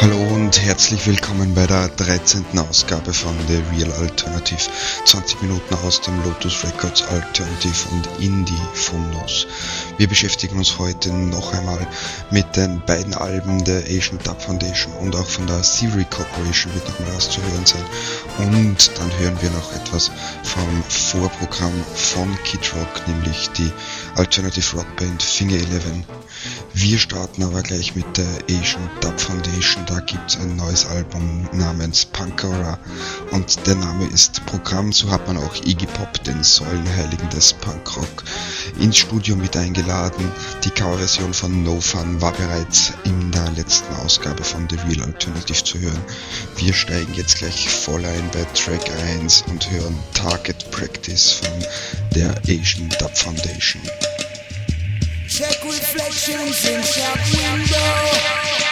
Hallo und herzlich willkommen bei der 13. Ausgabe von The Real Alternative. 20 Minuten aus dem Lotus Records Alternative und Indie Fundus. Wir beschäftigen uns heute noch einmal mit den beiden Alben der Asian Dub Foundation und auch von der Siri Corporation wird nochmal was zu hören sein. Und dann hören wir noch etwas vom Vorprogramm von Kid Rock, nämlich die Alternative Rock Band Finger Eleven. Wir starten aber gleich mit der Asian Dub Foundation. Da gibt's ein neues Album namens Punkora und der Name ist Programm. So hat man auch Iggy Pop, den Säulenheiligen des Punkrock, ins Studio mit eingeladen. Die Coverversion von No Fun war bereits in der letzten Ausgabe von The Real Alternative zu hören. Wir steigen jetzt gleich voll ein bei Track 1 und hören Target Practice von der Asian Dub Foundation. Check reflections in shop window.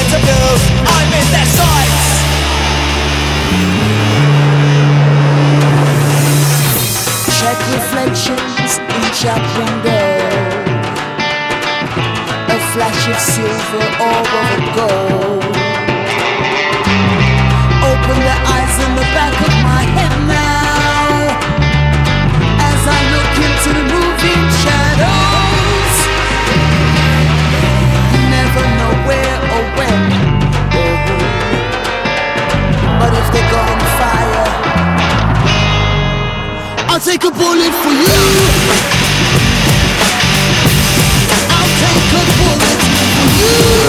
Into I'm in their sights. Check reflections in shop. A flash of silver orb of gold. Take a bullet for you. I'll take a bullet for you.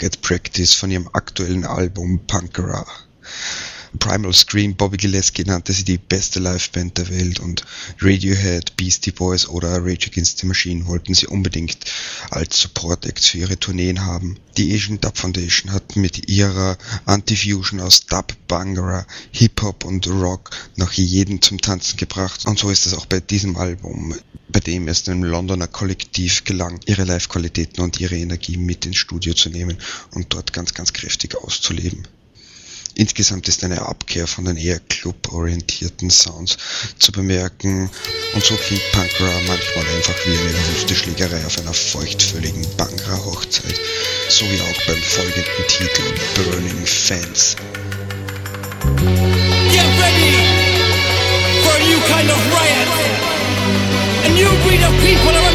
Target Practice von ihrem aktuellen Album Punkera. Primal Scream, Bobby Gillespie nannte sie die beste Liveband der Welt und Radiohead, Beastie Boys oder Rage Against the Machine wollten sie unbedingt als Support Acts für ihre Tourneen haben. Die Asian Dub Foundation hat mit ihrer Anti-Fusion aus Dub, Bangra, Hip-Hop und Rock noch jeden zum Tanzen gebracht und so ist es auch bei diesem Album bei dem es dem Londoner Kollektiv gelang, ihre Live-Qualitäten und ihre Energie mit ins Studio zu nehmen und dort ganz, ganz kräftig auszuleben. Insgesamt ist eine Abkehr von den eher club-orientierten Sounds zu bemerken. Und so klingt Punkra manchmal einfach wie eine wüste Schlägerei auf einer feuchtfälligen Bangra-Hochzeit, so wie auch beim folgenden Titel Burning Fans. Get ready for a new kind of riot, a new breed of people around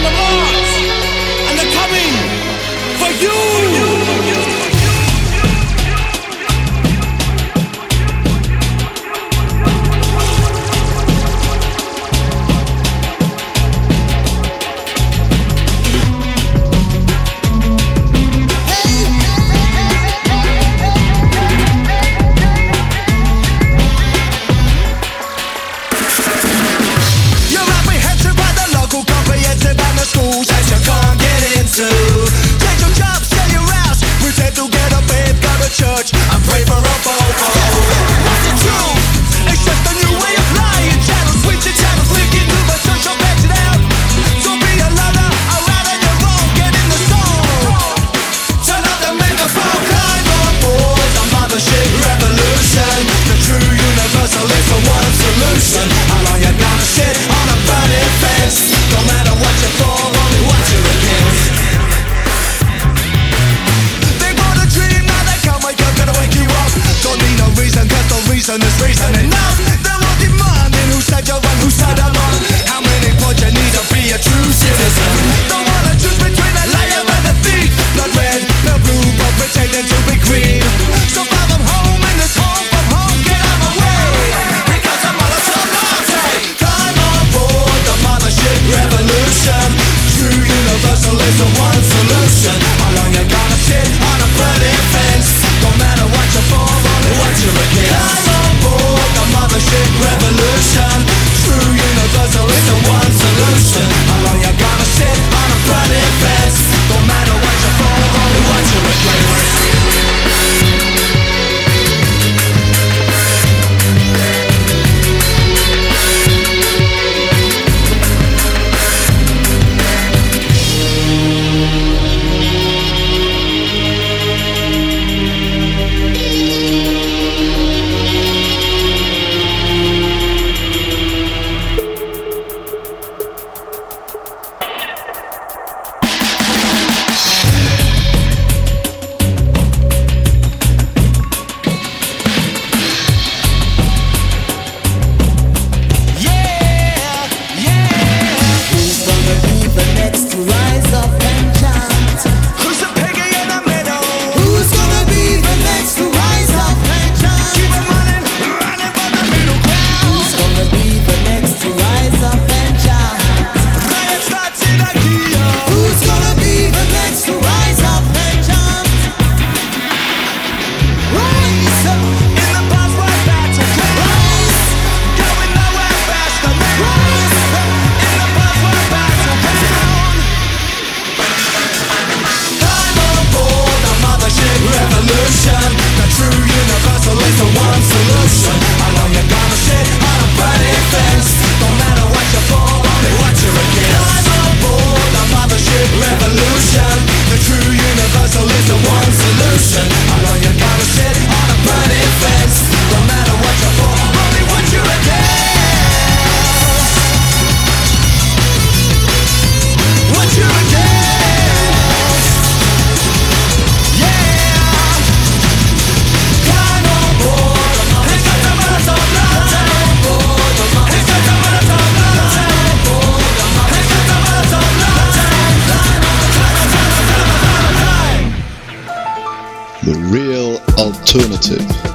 alternative.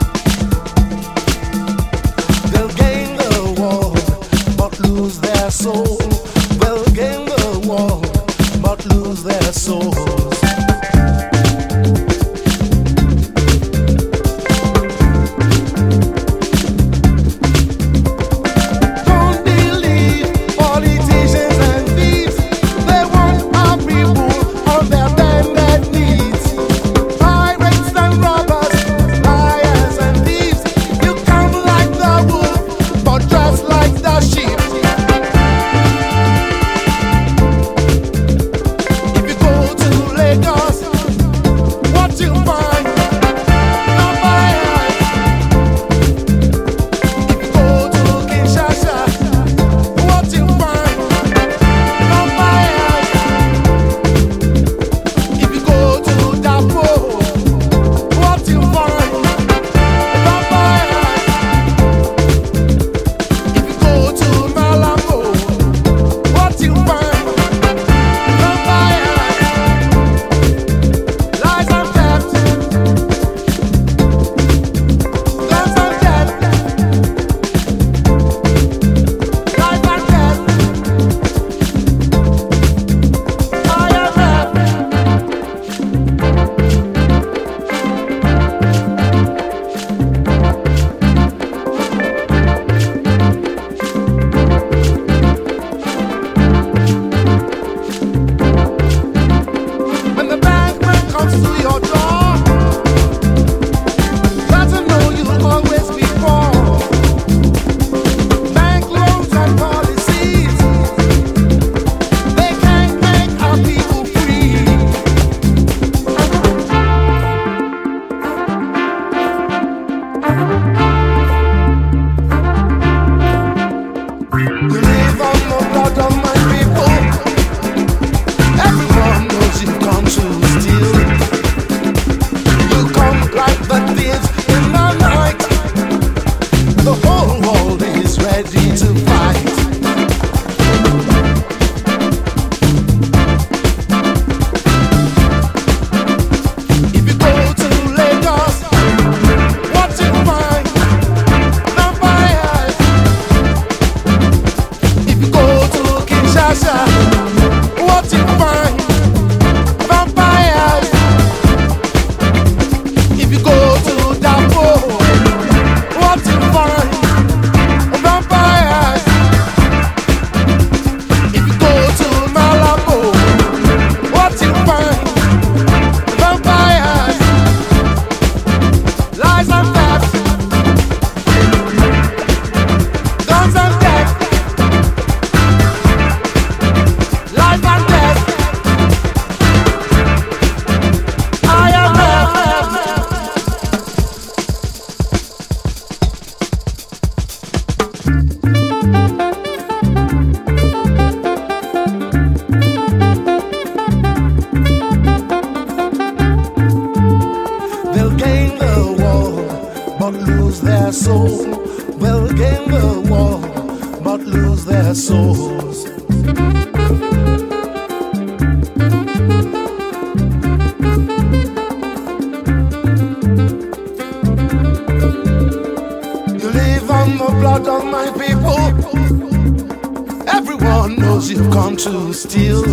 You've come to steal.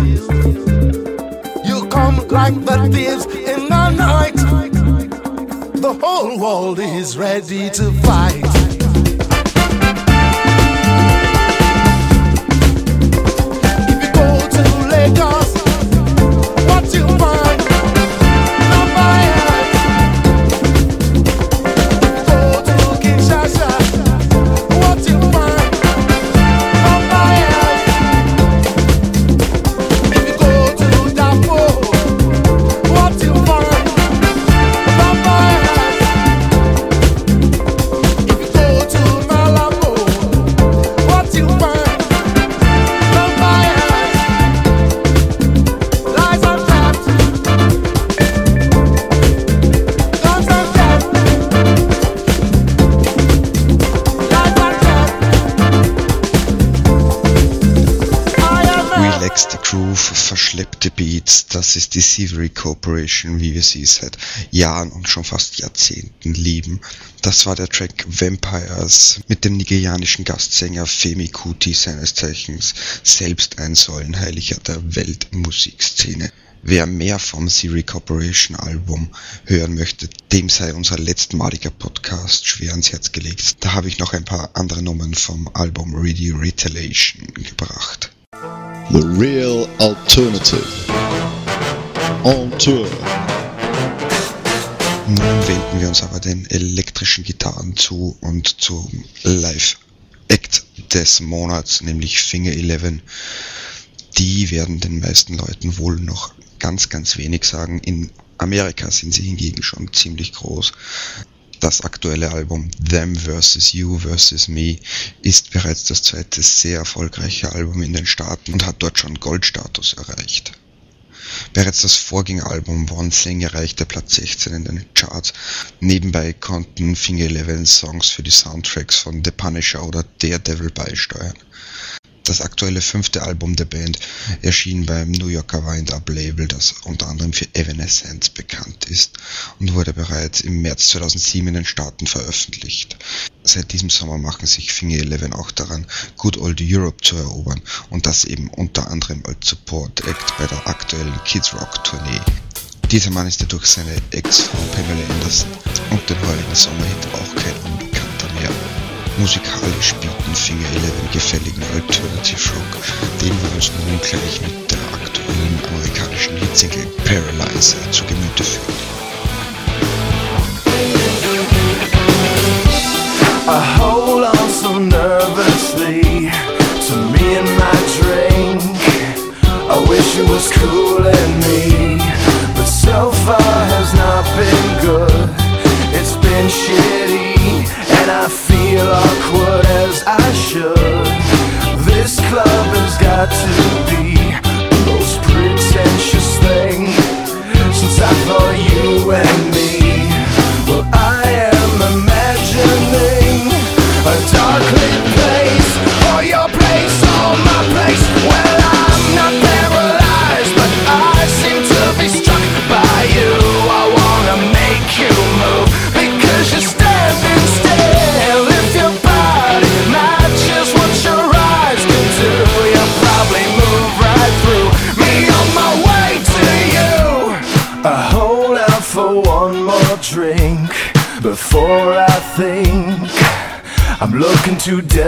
You come like the thieves in the night. The whole world is ready to fight. If you go to Lagos, Groove, verschleppte Beats, das ist die Thievery Corporation, wie wir sie seit Jahren und schon fast Jahrzehnten lieben. Das war der Track Vampires mit dem nigerianischen Gastsänger Femi Kuti, seines Zeichens selbst ein Säulenheiliger der Weltmusikszene. Wer mehr vom Thievery Corporation Album hören möchte, dem sei unser letztmaliger Podcast schwer ans Herz gelegt. Da habe ich noch ein paar andere Nummern vom Album Ready Retaliation gebracht. The Real Alternative. On Tour. Nun wenden wir uns aber den elektrischen Gitarren zu und zum Live-Act des Monats, nämlich Finger 11. Die werden den meisten Leuten wohl noch ganz, ganz wenig sagen. In Amerika sind sie hingegen schon ziemlich groß. Das aktuelle Album Them vs. You vs. Me ist bereits das zweite sehr erfolgreiche Album in den Staaten und hat dort schon Goldstatus erreicht. Bereits das Vorgängeralbum One Thing erreichte Platz 16 in den Charts. Nebenbei konnten Finger Eleven Songs für die Soundtracks von The Punisher oder Daredevil beisteuern. Das aktuelle fünfte Album der Band erschien beim New Yorker Wind-Up Label, das unter anderem für Evanescence bekannt ist und wurde bereits im März 2007 in den Staaten veröffentlicht. Seit diesem Sommer machen sich Finger Eleven auch daran, Good Old Europe zu erobern und das eben unter anderem als Support Act bei der aktuellen Kids Rock Tournee. Dieser Mann ist ja durch seine Ex-Frau Pamela Anderson und den heutigen Sommerhit auch kein. Musikalisch bieten Finger Eleven gefälligen Alternative Rock, den wir uns nun gleich mit der aktuellen amerikanischen Hitsingle Paralyzer zu Gemüte führen. I hold on so nervously to me and my drink. I wish it was cooling me, but so far has not been good. It's been shitty, and I feel has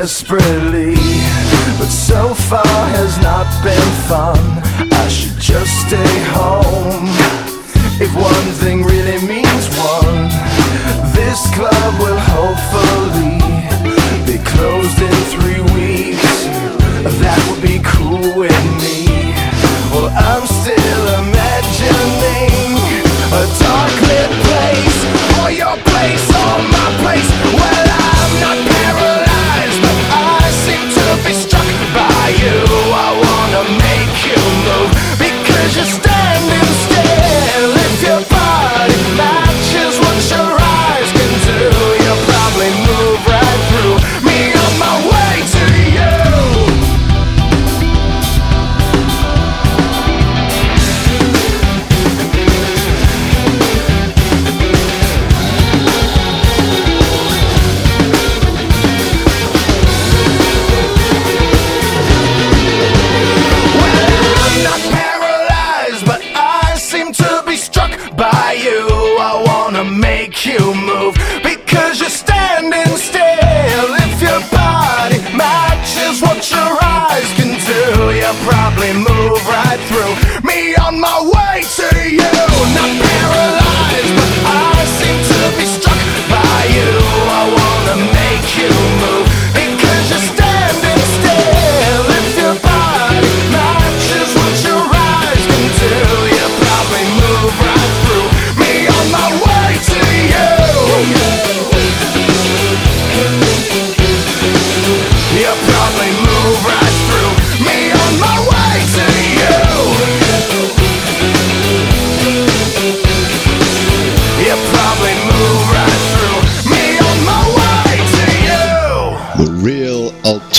desperate.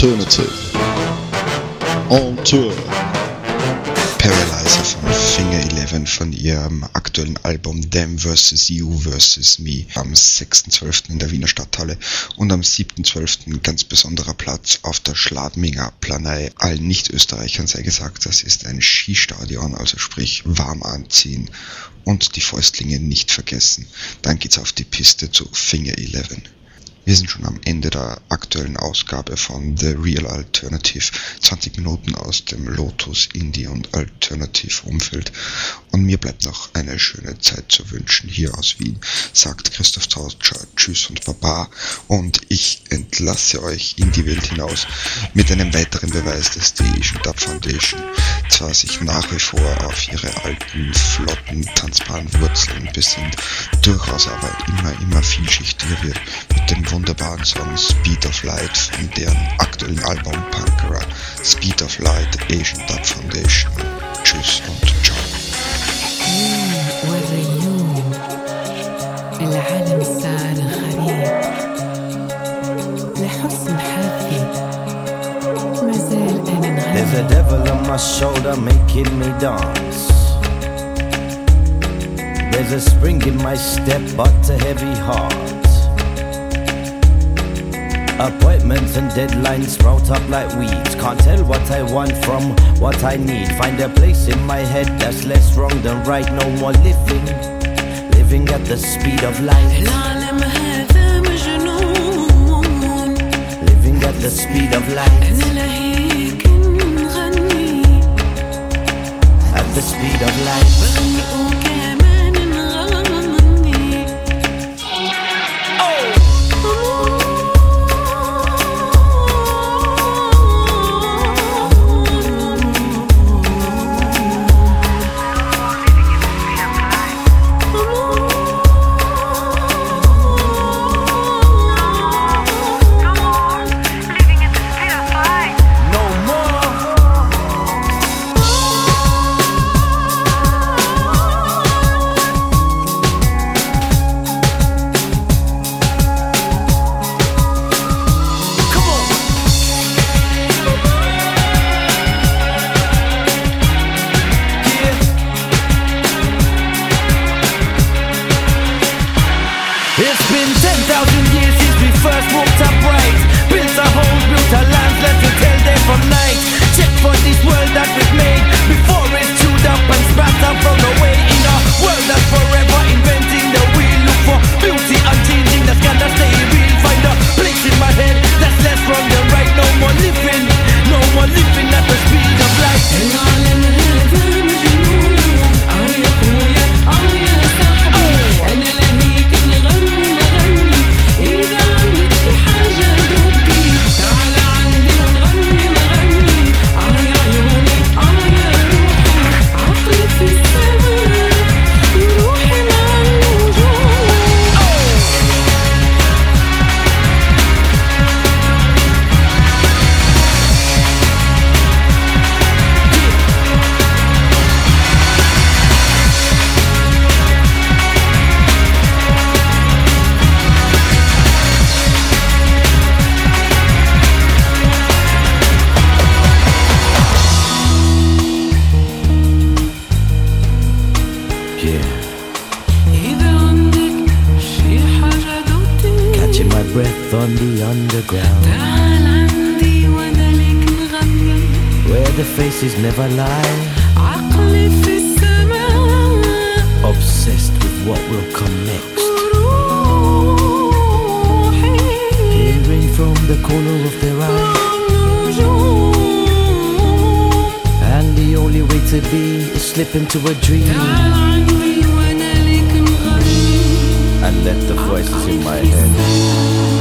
Alternative. On tour. Paralyzer von Finger 11 von ihrem aktuellen Album Them vs. You vs. Me am 6.12. in der Wiener Stadthalle und am 7.12. ganz besonderer Platz auf der Schladminger Planei. Allen Nicht-Österreichern sei gesagt, das ist ein Skistadion, also sprich warm anziehen und die Fäustlinge nicht vergessen. Dann geht's auf die Piste zu Finger 11. Wir sind schon am Ende der aktuellen Ausgabe von The Real Alternative. 20 Minuten aus dem Lotus Indie und Alternative Umfeld. Und mir bleibt noch eine schöne Zeit zu wünschen hier aus Wien, sagt Christoph Tautscher. Tschüss und Baba. Und ich entlasse euch in die Welt hinaus mit einem weiteren Beweis des The Asian Dub Foundation. Zwar sich nach wie vor auf ihre alten, flotten, tanzbaren Wurzeln besinnt, durchaus aber immer, immer vielschichtiger wird dem wunderbaren Song Speed of Light von deren aktuellen Album Punkera Speed of Light Asian Dub Foundation. Tschüss und ciao. والريوم العالم صار غريب لحسن حظي مازال أنا There's a نغني devil on my shoulder making me dance. There's a spring in my step, but a heavy heart. Appointments and deadlines sprout up like weeds. Can't tell what I want from what I need. Find a place in my head that's less wrong than right. No more living, living at the speed of light. Living at the speed of light. At the speed of light. breath on the underground. Where the faces never lie. Obsessed with what will come next. Hearing from the corner of their eye. And the only way to be is slip into a dream. Let the voices in my head.